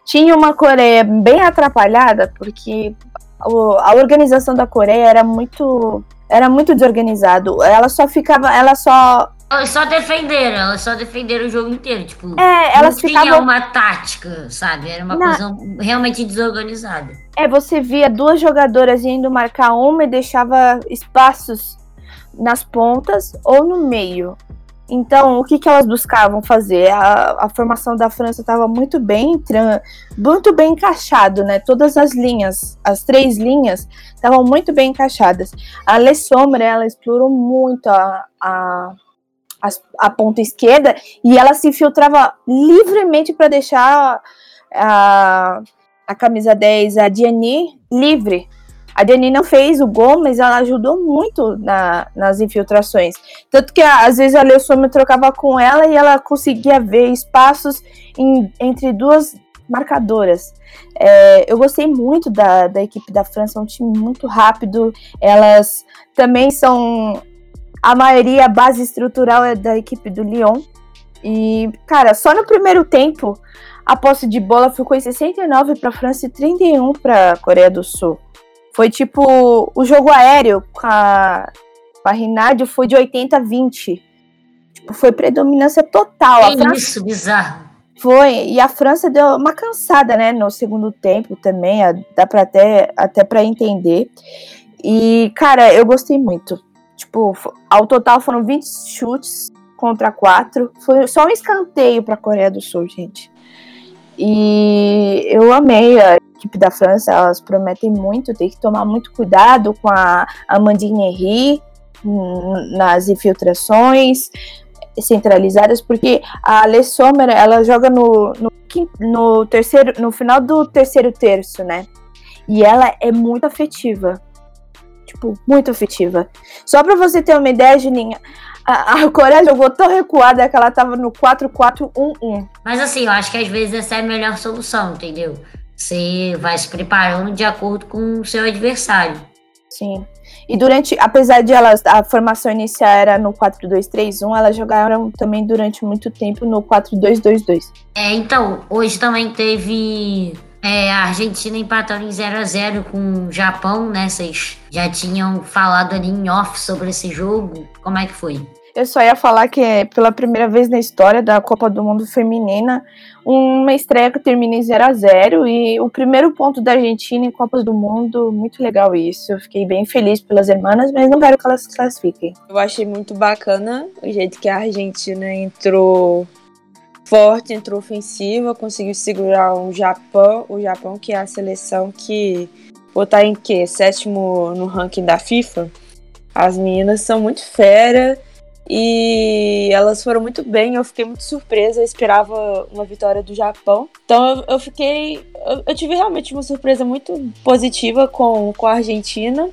tinha uma Coreia bem atrapalhada, porque a organização da Coreia era muito era muito desorganizado. Ela só ficava, ela só elas só defenderam, elas só defenderam o jogo inteiro. Tipo, é, elas não ficavam... tinha uma tática, sabe? Era uma Na... coisa realmente desorganizada. É, você via duas jogadoras indo marcar uma e deixava espaços nas pontas ou no meio. Então, o que, que elas buscavam fazer? A, a formação da França estava muito bem, muito bem encaixado, né? Todas as linhas, as três linhas, estavam muito bem encaixadas. A Le Sombre, ela explorou muito a, a a, a ponta esquerda e ela se infiltrava livremente para deixar a, a camisa 10, a Diani, livre. A Diani não fez o gol, mas ela ajudou muito na, nas infiltrações. Tanto que às vezes a Leossome trocava com ela e ela conseguia ver espaços em, entre duas marcadoras. É, eu gostei muito da, da equipe da França, é um time muito rápido. Elas também são a maioria, a base estrutural é da equipe do Lyon. E, cara, só no primeiro tempo, a posse de bola ficou em 69 para a França e 31 para a Coreia do Sul. Foi tipo, o jogo aéreo com a, com a Rinádio foi de 80 a 20. Tipo, foi predominância total. É França... isso, bizarro. Foi, e a França deu uma cansada, né, no segundo tempo também, dá para até, até para entender. E, cara, eu gostei muito. Tipo, ao total foram 20 chutes contra 4. Foi só um escanteio para a Coreia do Sul, gente. E eu amei a equipe da França, elas prometem muito, tem que tomar muito cuidado com a Amandine Henry nas infiltrações centralizadas, porque a Le Sommer, ela joga no, no, no, terceiro, no final do terceiro terço, né? E ela é muito afetiva. Tipo, muito afetiva. Só pra você ter uma ideia, Juninha, a, a Coreia jogou tão recuada que ela tava no 4-4-1-1. Mas assim, eu acho que às vezes essa é a melhor solução, entendeu? Você vai se preparando de acordo com o seu adversário. Sim. E durante, apesar de elas, a formação inicial era no 4-2-3-1, elas jogaram também durante muito tempo no 4-2-2-2. É, então, hoje também teve é, a Argentina empatando em 0 a 0 com o Japão, né? Vocês já tinham falado ali em off sobre esse jogo. Como é que foi? Eu só ia falar que é pela primeira vez na história da Copa do Mundo Feminina, uma estreia que termina em 0 a 0 e o primeiro ponto da Argentina em Copas do Mundo, muito legal isso. Eu fiquei bem feliz pelas irmãs, mas não quero que elas se classifiquem. Eu achei muito bacana o jeito que a Argentina entrou forte, entrou ofensiva, conseguiu segurar o Japão, o Japão que é a seleção que botar em que sétimo no ranking da FIFA. As meninas são muito fera e elas foram muito bem. Eu fiquei muito surpresa. Eu esperava uma vitória do Japão. Então eu, eu fiquei. Eu, eu, tive realmente uma surpresa muito positiva com, com a Argentina.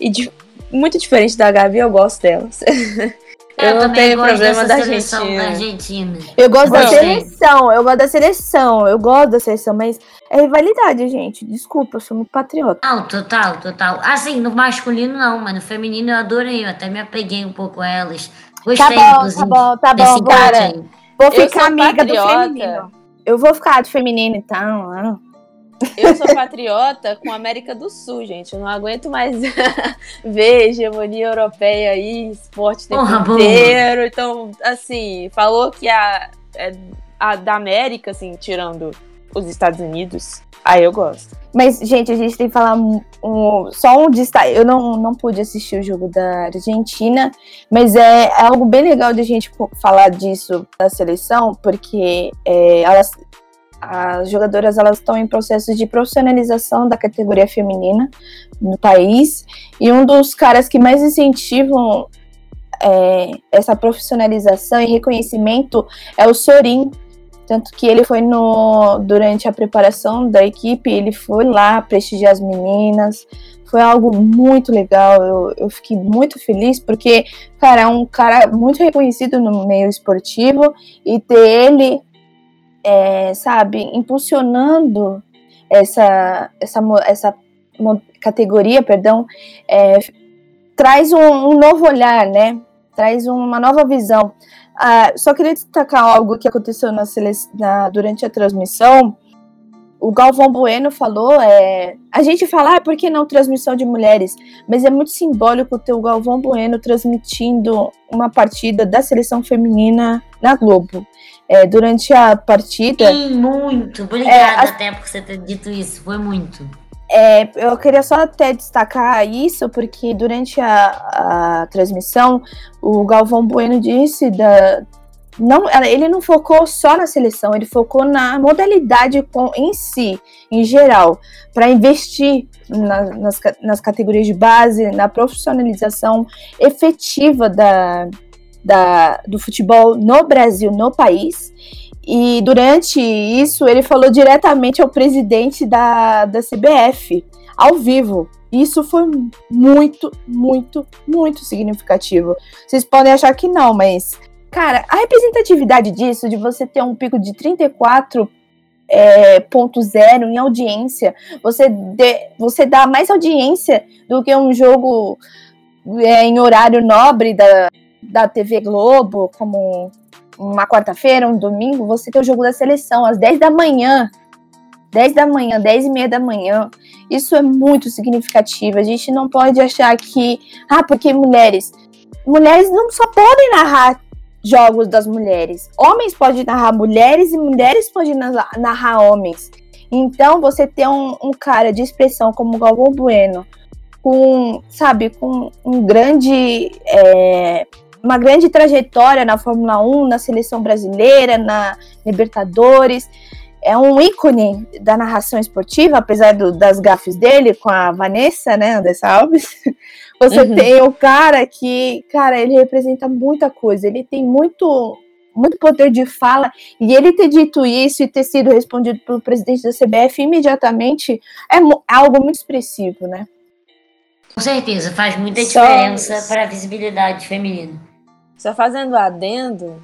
E de, muito diferente da Gabi, eu gosto delas. [laughs] Eu, eu não tenho problema da Argentina. Argentina. Eu gosto da seleção, eu gosto da seleção, eu gosto da seleção, mas é rivalidade, gente. Desculpa, eu sou muito patriota. Não, total, total. Assim, no masculino não, mas no feminino eu adorei, eu até me apeguei um pouco a elas. Gostei, tá bom, tá bom, tá bom, bora. Vou ficar amiga patriota. do feminino. Eu vou ficar do feminino, então. Eu sou patriota com a América do Sul, gente. Eu não aguento mais [laughs] ver hegemonia europeia aí, esporte tempo Porra, inteiro. Então, assim, falou que a, é, a da América, assim, tirando os Estados Unidos, aí eu gosto. Mas, gente, a gente tem que falar um, um, só um destaque. Eu não, não pude assistir o jogo da Argentina, mas é, é algo bem legal de a gente falar disso da seleção, porque é, elas as jogadoras elas estão em processo de profissionalização da categoria feminina no país. E um dos caras que mais incentivam é, essa profissionalização e reconhecimento é o Sorin. Tanto que ele foi no durante a preparação da equipe ele foi lá prestigiar as meninas. Foi algo muito legal. Eu, eu fiquei muito feliz porque cara é um cara muito reconhecido no meio esportivo e ter ele é, sabe, impulsionando essa, essa, essa categoria, perdão, é, traz um, um, novo olhar, né? Traz uma nova visão. Ah, só queria destacar algo que aconteceu na, na, durante a transmissão. O Galvão Bueno falou, é, a gente fala, ah, por que não transmissão de mulheres? Mas é muito simbólico ter o Galvão Bueno transmitindo uma partida da seleção feminina na Globo é, durante a partida. Sim, muito. Obrigada é, até por você ter dito isso. Foi muito. É, eu queria só até destacar isso, porque durante a, a transmissão, o Galvão Bueno disse da, não, ele não focou só na seleção, ele focou na modalidade com, em si, em geral, para investir na, nas, nas categorias de base, na profissionalização efetiva da, da, do futebol no Brasil, no país. E durante isso, ele falou diretamente ao presidente da, da CBF, ao vivo. Isso foi muito, muito, muito significativo. Vocês podem achar que não, mas, cara, a representatividade disso, de você ter um pico de 34 é, ponto zero em audiência, você, você dá mais audiência do que um jogo é, em horário nobre da, da TV Globo, como uma quarta-feira, um domingo, você tem o jogo da seleção às 10 da manhã. 10 da manhã, 10 e meia da manhã. Isso é muito significativo. A gente não pode achar que, ah, porque mulheres. Mulheres não só podem narrar jogos das mulheres. Homens podem narrar mulheres e mulheres podem narrar homens. Então, você ter um, um cara de expressão como o Galvão Bueno, com, sabe, com um grande, é, uma grande trajetória na Fórmula 1, na seleção brasileira, na Libertadores, é um ícone da narração esportiva, apesar do, das gafes dele com a Vanessa, né, Andressa Alves. [laughs] Você uhum. tem o cara que, cara, ele representa muita coisa, ele tem muito muito poder de fala, e ele ter dito isso e ter sido respondido pelo presidente da CBF imediatamente é, é algo muito expressivo, né? Com certeza, faz muita diferença para a visibilidade feminina. Só fazendo adendo,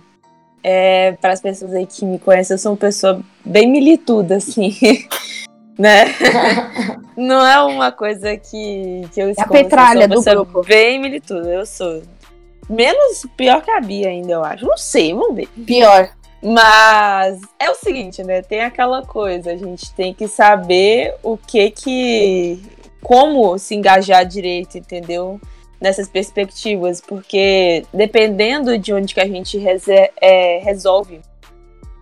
é, para as pessoas aí que me conhecem, eu sou uma pessoa bem milituda, assim. [laughs] né? [laughs] Não é uma coisa que, que eu escondo. É a petralha do grupo. Bem milituda, eu sou. Menos pior que a Bia ainda, eu acho. Não sei, vamos ver. Pior. Mas é o seguinte, né? Tem aquela coisa, a gente tem que saber o que que. como se engajar direito, entendeu? Nessas perspectivas, porque dependendo de onde que a gente é, resolve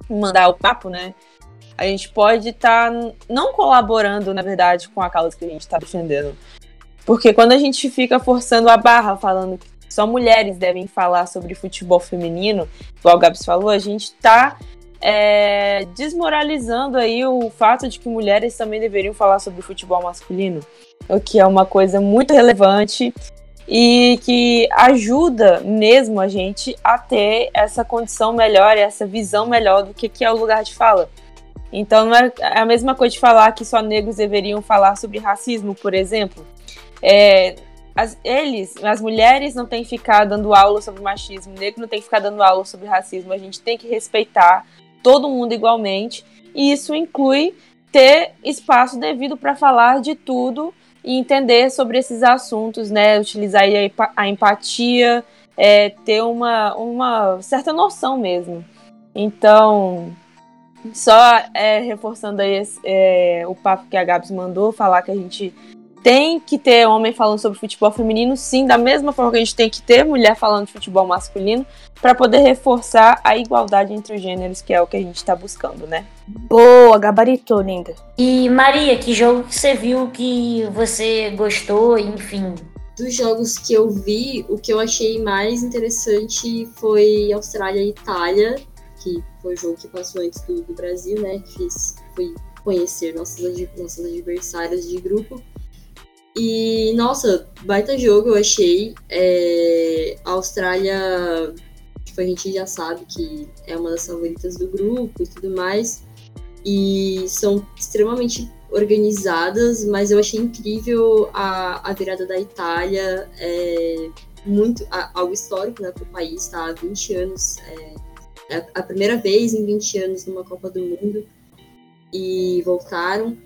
mandar o papo, né? A gente pode estar tá não colaborando, na verdade, com a causa que a gente está defendendo. Porque quando a gente fica forçando a barra, falando que só mulheres devem falar sobre futebol feminino, igual o Gabs falou, a gente está é, desmoralizando aí o fato de que mulheres também deveriam falar sobre futebol masculino, o que é uma coisa muito relevante e que ajuda mesmo a gente a ter essa condição melhor, essa visão melhor do que, que é o lugar de fala. Então não é a mesma coisa de falar que só negros deveriam falar sobre racismo, por exemplo. É, as, eles, as mulheres não têm que ficar dando aula sobre machismo, negro não tem que ficar dando aula sobre racismo, a gente tem que respeitar todo mundo igualmente, e isso inclui ter espaço devido para falar de tudo e entender sobre esses assuntos, né? Utilizar a empatia, é, ter uma, uma certa noção mesmo. Então, só é, reforçando aí esse, é, o papo que a Gabs mandou, falar que a gente tem que ter homem falando sobre futebol feminino, sim, da mesma forma que a gente tem que ter mulher falando de futebol masculino, para poder reforçar a igualdade entre os gêneros, que é o que a gente está buscando, né? Boa, gabaritou, linda. E Maria, que jogo que você viu que você gostou, enfim? Dos jogos que eu vi, o que eu achei mais interessante foi Austrália e Itália, que foi o jogo que passou antes do, do Brasil, né? Fiz, fui conhecer nossos, nossos adversários de grupo. E, nossa, baita jogo eu achei. É, a Austrália, tipo, a gente já sabe que é uma das favoritas do grupo e tudo mais. E são extremamente organizadas, mas eu achei incrível a, a virada da Itália. É, muito a, algo histórico né, para o país, tá? Há 20 anos. É, é a primeira vez em 20 anos numa Copa do Mundo. E voltaram.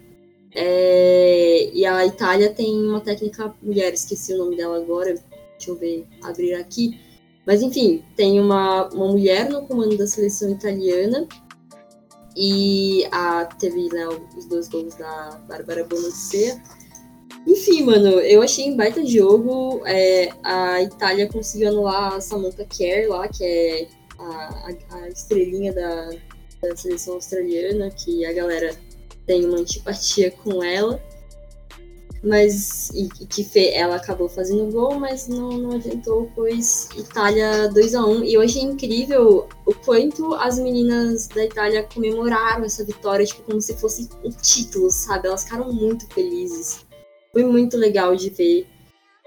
É, e a Itália tem uma técnica mulher, esqueci o nome dela agora, deixa eu ver, abrir aqui. Mas enfim, tem uma, uma mulher no comando da seleção italiana e a, teve né, os dois gols da Bárbara Bonaccea. Enfim, mano, eu achei um baita jogo. É, a Itália conseguiu anular a Samantha Kerr lá, que é a, a, a estrelinha da, da seleção australiana, que a galera tem uma antipatia com ela. Mas e, que fe, ela acabou fazendo gol, mas não, não adiantou, pois Itália 2 a 1 E eu achei incrível o quanto as meninas da Itália comemoraram essa vitória, tipo, como se fosse um título, sabe? Elas ficaram muito felizes. Foi muito legal de ver.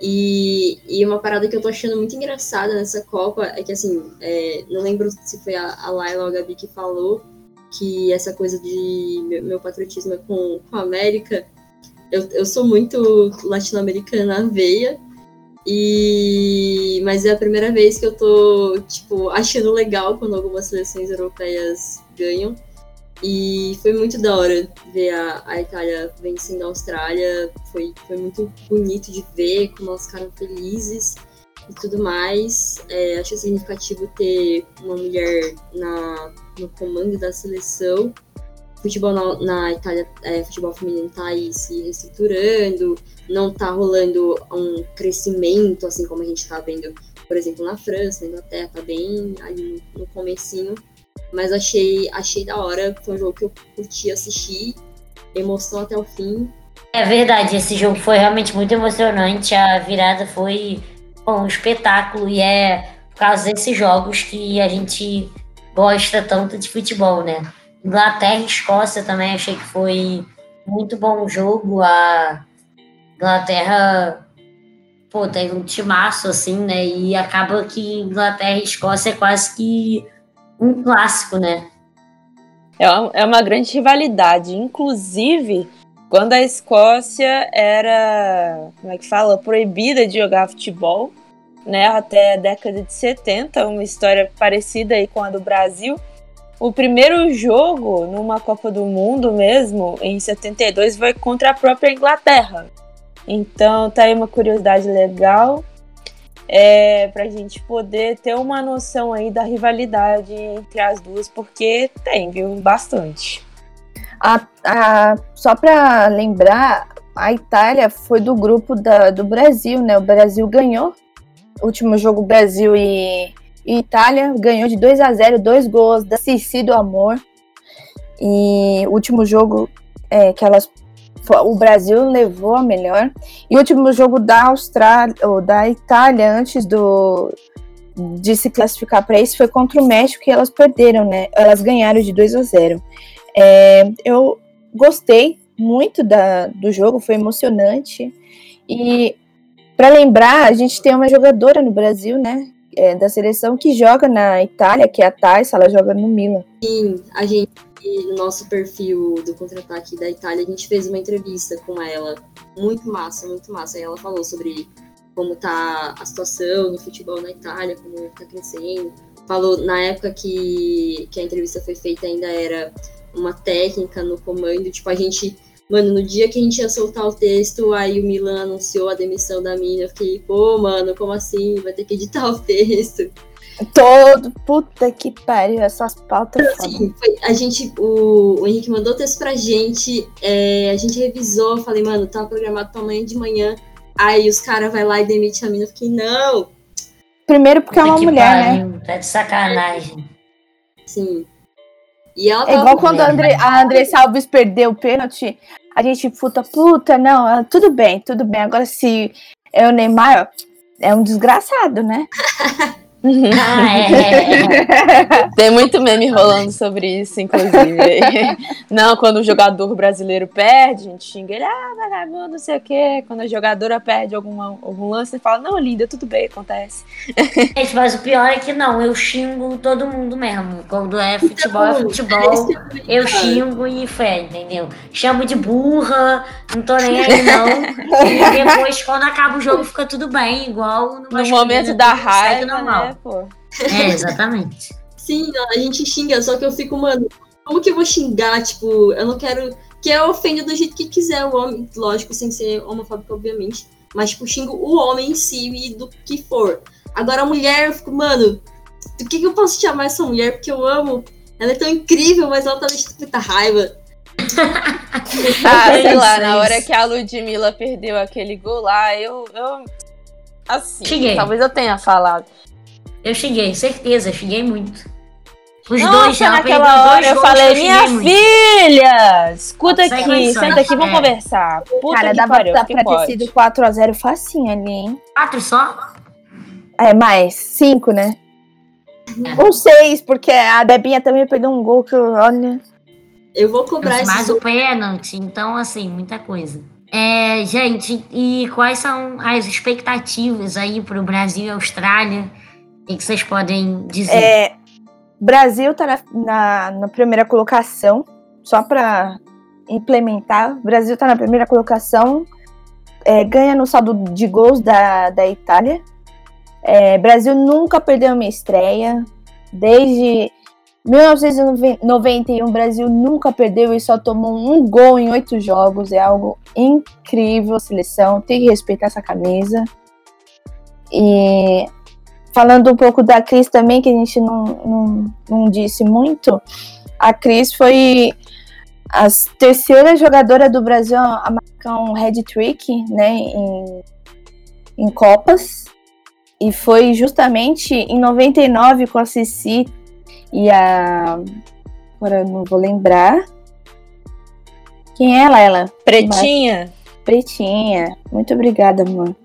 E, e uma parada que eu tô achando muito engraçada nessa Copa é que, assim, é, não lembro se foi a, a Laila ou a Gabi que falou, que essa coisa de meu, patriotismo é com, com a América. Eu, eu sou muito latino-americana na veia, e mas é a primeira vez que eu tô, tipo, achando legal quando algumas seleções europeias ganham. E foi muito da hora ver a, a Itália vencendo a Austrália. Foi, foi muito bonito de ver como elas ficaram felizes e tudo mais. É, acho significativo ter uma mulher na, no comando da seleção. futebol na, na Itália, é, futebol feminino tá aí se reestruturando, não tá rolando um crescimento, assim como a gente tá vendo, por exemplo, na França, na Inglaterra, tá bem ali no, no comecinho. Mas achei, achei da hora, foi um jogo que eu curti assistir, emoção até o fim. É verdade, esse jogo foi realmente muito emocionante, a virada foi bom, um espetáculo e é por causa desses jogos que a gente gosta tanto de futebol, né? Inglaterra e Escócia também achei que foi muito bom jogo. A Inglaterra, pô, tem um timaço, assim, né? E acaba que Inglaterra e Escócia é quase que um clássico, né? É uma, é uma grande rivalidade. Inclusive, quando a Escócia era, como é que fala, proibida de jogar futebol, né, até a década de 70, uma história parecida aí com a do Brasil. O primeiro jogo numa Copa do Mundo mesmo, em 72, foi contra a própria Inglaterra. Então tá aí uma curiosidade legal é, para a gente poder ter uma noção aí da rivalidade entre as duas, porque tem, viu? Bastante. A, a, só para lembrar, a Itália foi do grupo da, do Brasil, né? O Brasil ganhou. Último jogo Brasil e, e Itália ganhou de 2 a 0 dois gols da Cici do Amor. E o último jogo é, que elas o Brasil levou a melhor. E o último jogo da Austrália, ou da Itália, antes do de se classificar para isso, foi contra o México e elas perderam, né? Elas ganharam de 2 a 0. É, eu gostei muito da, do jogo, foi emocionante. E para lembrar, a gente tem uma jogadora no Brasil, né? É, da seleção que joga na Itália, que é a Thais, ela joga no Milan. Sim, a gente no nosso perfil do contra-ataque da Itália, a gente fez uma entrevista com ela. Muito massa, muito massa. E ela falou sobre como tá a situação no futebol na Itália, como tá crescendo. Falou, na época que, que a entrevista foi feita, ainda era uma técnica no comando. Tipo, a gente. Mano, no dia que a gente ia soltar o texto, aí o Milan anunciou a demissão da mina. Eu fiquei, pô, mano, como assim? Vai ter que editar o texto. Todo. Puta que pariu, essas pautas. Sim, foi, a gente, o, o, Henrique mandou o texto pra gente, é, a gente revisou, falei, mano, tava programado pra amanhã de manhã. Aí os caras vai lá e demite a mina. Eu fiquei, não. Primeiro porque é uma mulher, pariu, né? Tá de sacanagem. Sim. E ela é igual quando a André, a André Salves perdeu o pênalti, a gente puta, puta, não, tudo bem, tudo bem. Agora se é o Neymar, é um desgraçado, né? [laughs] Ah, [laughs] é. Tem muito meme rolando sobre isso, inclusive. [laughs] Não, quando o jogador brasileiro perde, a gente xinga ele, ah, vagabundo, não sei o quê. Quando a jogadora perde alguma, algum lance, ele fala, não, linda, tudo bem, acontece. [laughs] Gente, mas o pior é que não, eu xingo todo mundo mesmo. Quando é futebol, é futebol, eu xingo e fé, entendeu? Chamo de burra, não tô nem aí, não. E depois, quando acaba o jogo, fica tudo bem, igual no, no momento da raiva, normal. Né? Pô. É, exatamente. Sim, a gente xinga, só que eu fico, mano, como que eu vou xingar? Tipo, eu não quero. Que eu ofendo do jeito que quiser o homem, lógico, sem ser homofóbico, obviamente. Mas, tipo, xingo o homem em si e do que for. Agora a mulher, eu fico, mano, do que, que eu posso chamar essa mulher? Porque eu amo. Ela é tão incrível, mas ela tá me muita raiva. [laughs] ah, sei lá, na hora que a Ludmilla perdeu aquele gol lá, eu. eu assim, Cheguei. talvez eu tenha falado. Eu xinguei, certeza, xinguei muito. Os Nossa, dois já naquela hora eu falei, minha filha, escuta aqui, senta aqui, vamos é. conversar. Puta Cara, dava pariu, pra, pra ter sido 4x0 facinho ali, hein? 4 só? É, mais. 5, né? É. Ou 6, porque a Debinha também perdeu um gol que, olha... Eu vou cobrar esse... Mais o pênalti, então, assim, muita coisa. É, gente, e quais são as expectativas aí para o Brasil e Austrália? O que vocês podem dizer? É, Brasil está na, na, na, primeira colocação, só para implementar. Brasil está na primeira colocação, é, ganha no saldo de gols da, da Itália. É, Brasil nunca perdeu uma estreia. Desde 1991, Brasil nunca perdeu e só tomou um gol em oito jogos. É algo incrível, seleção. Tem que respeitar essa camisa. E falando um pouco da Cris também, que a gente não, não, não disse muito, a Cris foi a terceira jogadora do Brasil a marcar um head trick, né, em, em Copas. E foi justamente em 99 com a Cici e a. Agora eu não vou lembrar. Quem é ela? Ela? Pretinha. Mas... Pretinha. Muito obrigada, mano.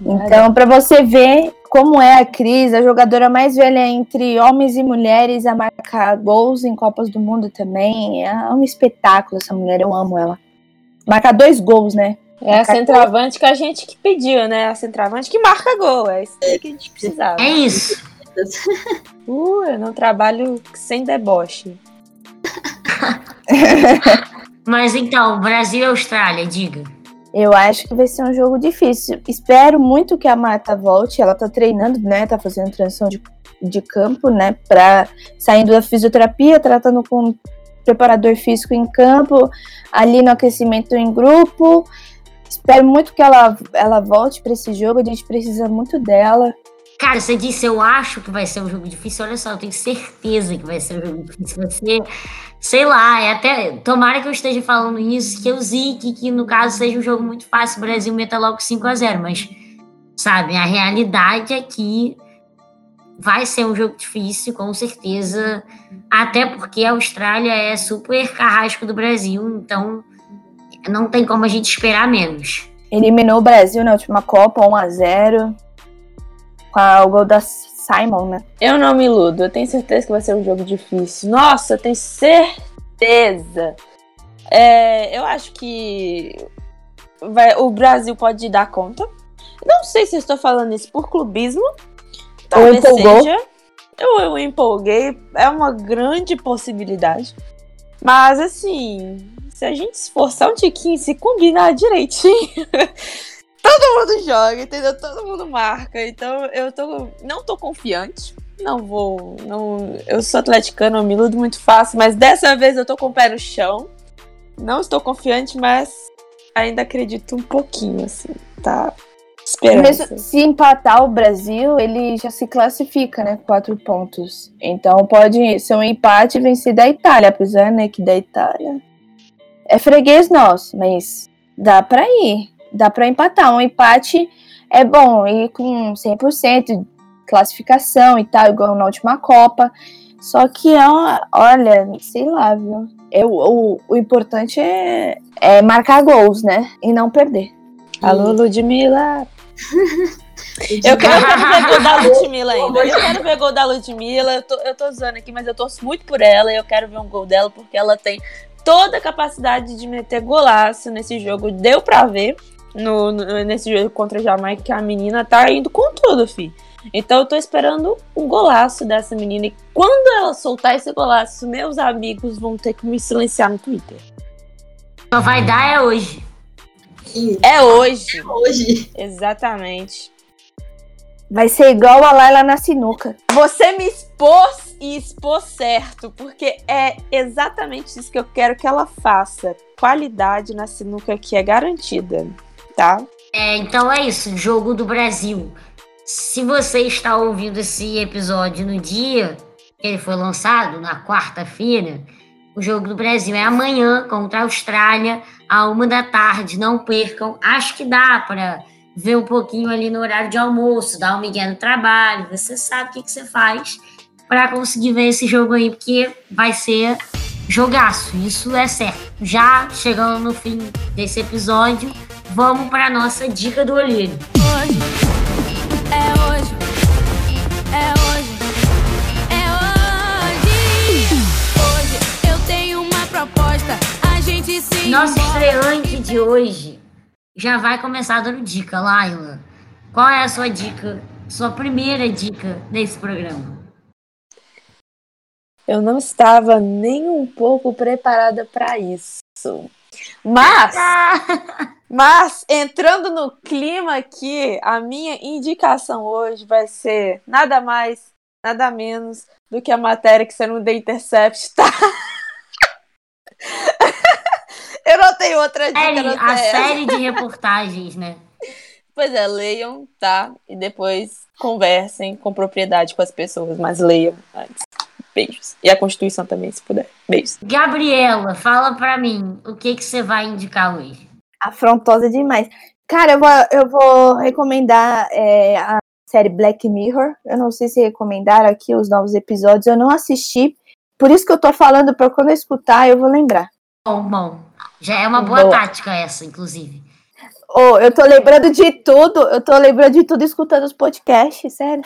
Então, para você ver como é a Cris, a jogadora mais velha entre homens e mulheres a marcar gols em Copas do Mundo também. É um espetáculo essa mulher, eu amo ela. Marcar dois gols, né? É a centroavante que a gente que pediu, né? A centroavante que marca gol. É isso que a gente precisava. É isso. [laughs] Uh, eu não trabalho sem deboche. [laughs] Mas então, Brasil e Austrália, diga. Eu acho que vai ser um jogo difícil. Espero muito que a Marta volte. Ela tá treinando, né? Tá fazendo transição de, de campo, né? Pra, saindo da fisioterapia, tratando com preparador físico em campo, ali no aquecimento em grupo. Espero muito que ela, ela volte para esse jogo. A gente precisa muito dela. Cara, você disse, eu acho que vai ser um jogo difícil. Olha só, eu tenho certeza que vai ser um jogo difícil. Ser, sei lá, é até. Tomara que eu esteja falando isso, que eu zique, que no caso seja um jogo muito fácil. O Brasil meta logo 5 a 0 Mas, sabe, a realidade é que vai ser um jogo difícil, com certeza. Até porque a Austrália é super carrasco do Brasil, então não tem como a gente esperar menos. Eliminou o Brasil na última Copa, 1 a 0 com o gol da Simon, né? Eu não me iludo, eu tenho certeza que vai ser um jogo difícil. Nossa, eu tenho certeza. É, eu acho que vai, o Brasil pode dar conta. Não sei se estou falando isso por clubismo. Talvez seja. Eu, eu empolguei. É uma grande possibilidade. Mas assim, se a gente esforçar um tiquinho, se combinar direitinho, [laughs] todo mundo joga, entendeu? Todo mundo marca. Então eu tô, não tô confiante. Não vou. Não, eu sou atleticano, eu me iludo muito fácil, mas dessa vez eu tô com o pé no chão. Não estou confiante, mas ainda acredito um pouquinho, assim, tá? Se empatar o Brasil, ele já se classifica, né? Quatro pontos. Então pode ser um empate e vencer da Itália, apesar, né, que da Itália é freguês nosso, mas dá para ir dá para empatar. Um empate é bom, e com 100% de classificação e tal, igual na última Copa. Só que é uma, olha, sei lá, viu? Eu, o, o importante é, é marcar gols, né? E não perder. Alô, Ludmilla! eu, [laughs] quero, eu quero ver gol da Ludmilla [laughs] ainda. Eu quero ver gol da Ludmilla. Eu tô, eu tô zoando aqui, mas eu torço muito por ela. E eu quero ver um gol dela porque ela tem toda a capacidade de meter golaço nesse jogo. Deu pra ver no, no, nesse jogo contra a Jamaica que a menina tá indo com tudo, fi. Então eu tô esperando um golaço dessa menina. E quando ela soltar esse golaço, meus amigos vão ter que me silenciar no Twitter. Só vai dar é hoje. É hoje. É hoje. Exatamente. Vai ser igual a Laila na sinuca. Você me expôs e expôs certo, porque é exatamente isso que eu quero que ela faça. Qualidade na sinuca que é garantida tá? É, então é isso, jogo do Brasil. Se você está ouvindo esse episódio no dia que ele foi lançado, na quarta-feira, o jogo do Brasil é amanhã contra a Austrália, a uma da tarde. Não percam. Acho que dá para ver um pouquinho ali no horário de almoço, dar um migué no trabalho. Você sabe o que, que você faz para conseguir ver esse jogo aí, porque vai ser jogaço. Isso é certo. Já chegando no fim desse episódio, vamos para nossa dica do olheiro. Hoje é hoje. É hoje. É hoje. Hoje eu tenho uma proposta. A gente se Nosso estreante de hoje já vai começar dando dica, Laila. Qual é a sua dica? Sua primeira dica desse programa? Eu não estava nem um pouco preparada para isso. Mas, mas entrando no clima aqui, a minha indicação hoje vai ser nada mais, nada menos do que a matéria que você não deu Intercept, tá? [laughs] Eu não tenho outra dica. Série, a série de reportagens, né? Pois é, leiam, tá? E depois conversem com propriedade com as pessoas, mas leiam antes. Beijos. E a Constituição também, se puder. Beijos. Gabriela, fala pra mim, o que que você vai indicar hoje? Afrontosa demais. Cara, eu vou, eu vou recomendar é, a série Black Mirror. Eu não sei se recomendaram aqui os novos episódios. Eu não assisti. Por isso que eu tô falando, para quando eu escutar, eu vou lembrar. Bom, bom. Já é uma boa, boa. tática essa, inclusive. Oh, eu tô lembrando de tudo. Eu tô lembrando de tudo escutando os podcasts, sério.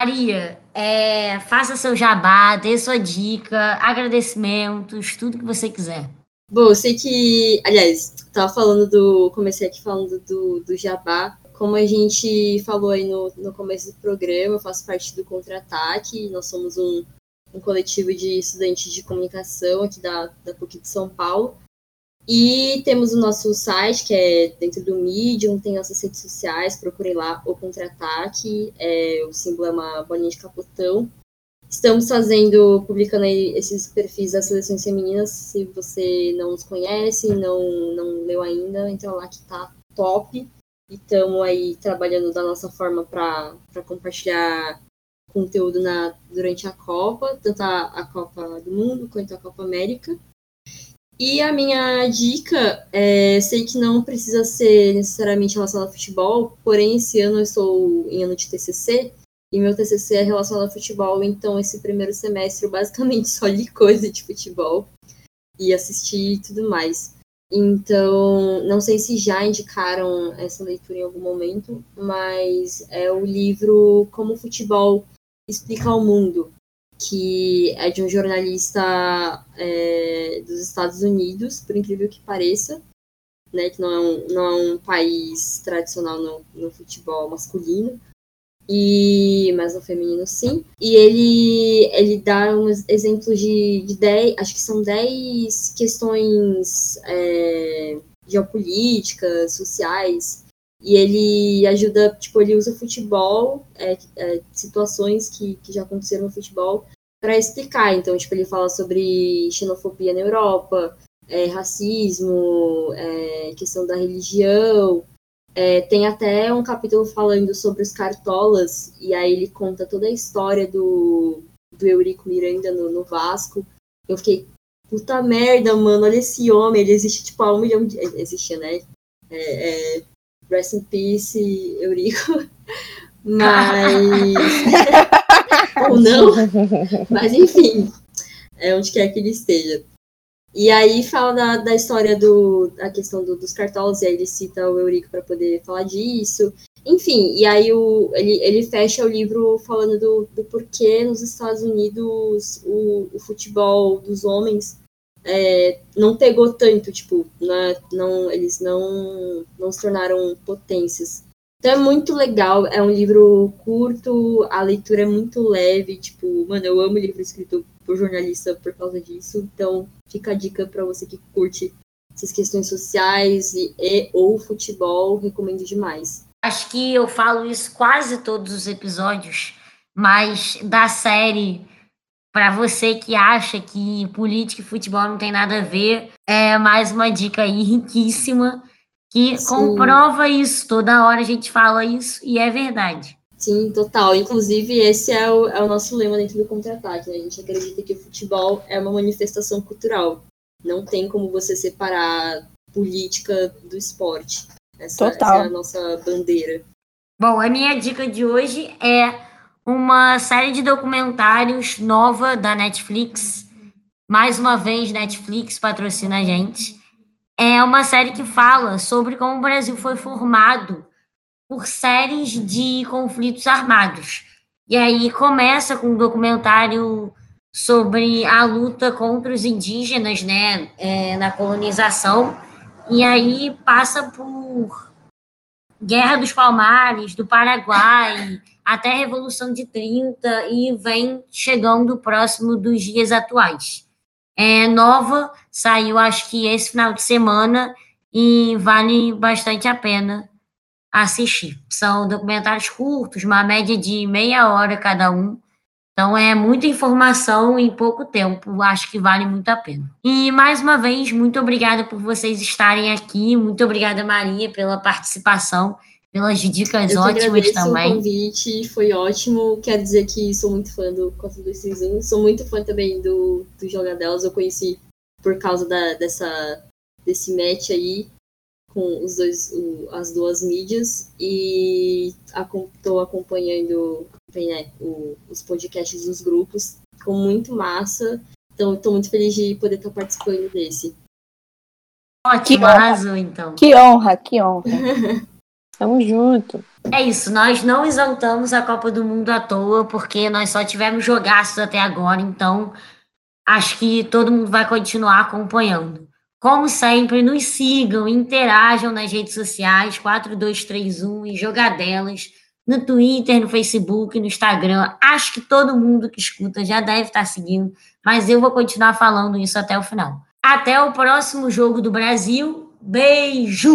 Maria, é, faça seu jabá, dê sua dica, agradecimentos, tudo que você quiser. Bom, eu sei que, aliás, tava falando do. Comecei aqui falando do, do jabá. Como a gente falou aí no, no começo do programa, eu faço parte do Contra-Ataque, nós somos um, um coletivo de estudantes de comunicação aqui da, da PUC de São Paulo. E temos o nosso site, que é dentro do Medium, tem nossas redes sociais, procurem lá o Contra-Ataque, é, o símbolo é uma bolinha de capotão. Estamos fazendo, publicando aí esses perfis das seleções femininas, se você não os conhece, não, não leu ainda, entra lá que tá top. E estamos aí trabalhando da nossa forma para compartilhar conteúdo na, durante a Copa, tanto a, a Copa do Mundo quanto a Copa América. E a minha dica, é, sei que não precisa ser necessariamente relacionado ao futebol, porém esse ano eu estou em ano de TCC e meu TCC é relacionado ao futebol, então esse primeiro semestre eu basicamente [laughs] só li coisa de futebol e assisti e tudo mais. Então, não sei se já indicaram essa leitura em algum momento, mas é o livro Como o Futebol Explica ao Mundo, que é de um jornalista é, dos Estados Unidos, por incrível que pareça, né, que não é um, não é um país tradicional no, no futebol masculino, e mas no feminino sim. E ele ele dá uns exemplos de, de dez, acho que são 10 questões é, geopolíticas, sociais, e ele ajuda, tipo, ele usa futebol, é, é, situações que, que já aconteceram no futebol, para explicar. Então, tipo, ele fala sobre xenofobia na Europa, é, racismo, é, questão da religião. É, tem até um capítulo falando sobre os cartolas, e aí ele conta toda a história do, do Eurico Miranda no, no Vasco. Eu fiquei, puta merda, mano, olha esse homem, ele existe tipo há um milhão de. Existia, né? É, é, Rest in Peace, Eurico. [laughs] Mas. [laughs] Ou não. Mas enfim, é onde quer que ele esteja. E aí fala da, da história do. da questão do, dos cartolas, e aí ele cita o Eurico para poder falar disso. Enfim, e aí o, ele, ele fecha o livro falando do, do porquê nos Estados Unidos o, o futebol dos homens é, não pegou tanto, tipo, né, não, eles não, não se tornaram potências. Então é muito legal, é um livro curto, a leitura é muito leve, tipo, mano, eu amo livro escrito por jornalista por causa disso, então fica a dica para você que curte essas questões sociais e, e ou futebol, recomendo demais. Acho que eu falo isso quase todos os episódios, mas da série para você que acha que política e futebol não tem nada a ver, é mais uma dica aí riquíssima que Sim. comprova isso. Toda hora a gente fala isso e é verdade. Sim, total. Inclusive, esse é o, é o nosso lema dentro do contra-ataque. Né? A gente acredita que o futebol é uma manifestação cultural. Não tem como você separar política do esporte. Essa, total. essa é a nossa bandeira. Bom, a minha dica de hoje é uma série de documentários nova da Netflix. Mais uma vez, Netflix patrocina a gente. É uma série que fala sobre como o Brasil foi formado por séries de conflitos armados. E aí começa com um documentário sobre a luta contra os indígenas, né, é, na colonização. E aí passa por Guerra dos Palmares, do Paraguai, até a Revolução de 30 e vem chegando próximo dos dias atuais. É nova, saiu acho que esse final de semana e vale bastante a pena assistir. São documentários curtos, uma média de meia hora cada um. Então é muita informação em pouco tempo, acho que vale muito a pena. E mais uma vez, muito obrigada por vocês estarem aqui, muito obrigada Maria pela participação. pelas dicas Eu ótimas também. o convite, foi ótimo. Quero dizer que sou muito fã do 4261. Sou muito fã também do, do Jogadelas. Eu conheci por causa da, dessa, desse match aí com os dois, o, as duas mídias. E estou acompanhando né, o, os podcasts dos grupos. Ficou muito massa. Então, estou muito feliz de poder estar participando desse. Ótimo, arrasou então. Que honra, que honra. [laughs] Tamo junto. É isso, nós não exaltamos a Copa do Mundo à toa, porque nós só tivemos jogaços até agora, então acho que todo mundo vai continuar acompanhando. Como sempre, nos sigam, interajam nas redes sociais, 4231 e Jogadelas, no Twitter, no Facebook, no Instagram. Acho que todo mundo que escuta já deve estar seguindo, mas eu vou continuar falando isso até o final. Até o próximo jogo do Brasil. Beijo!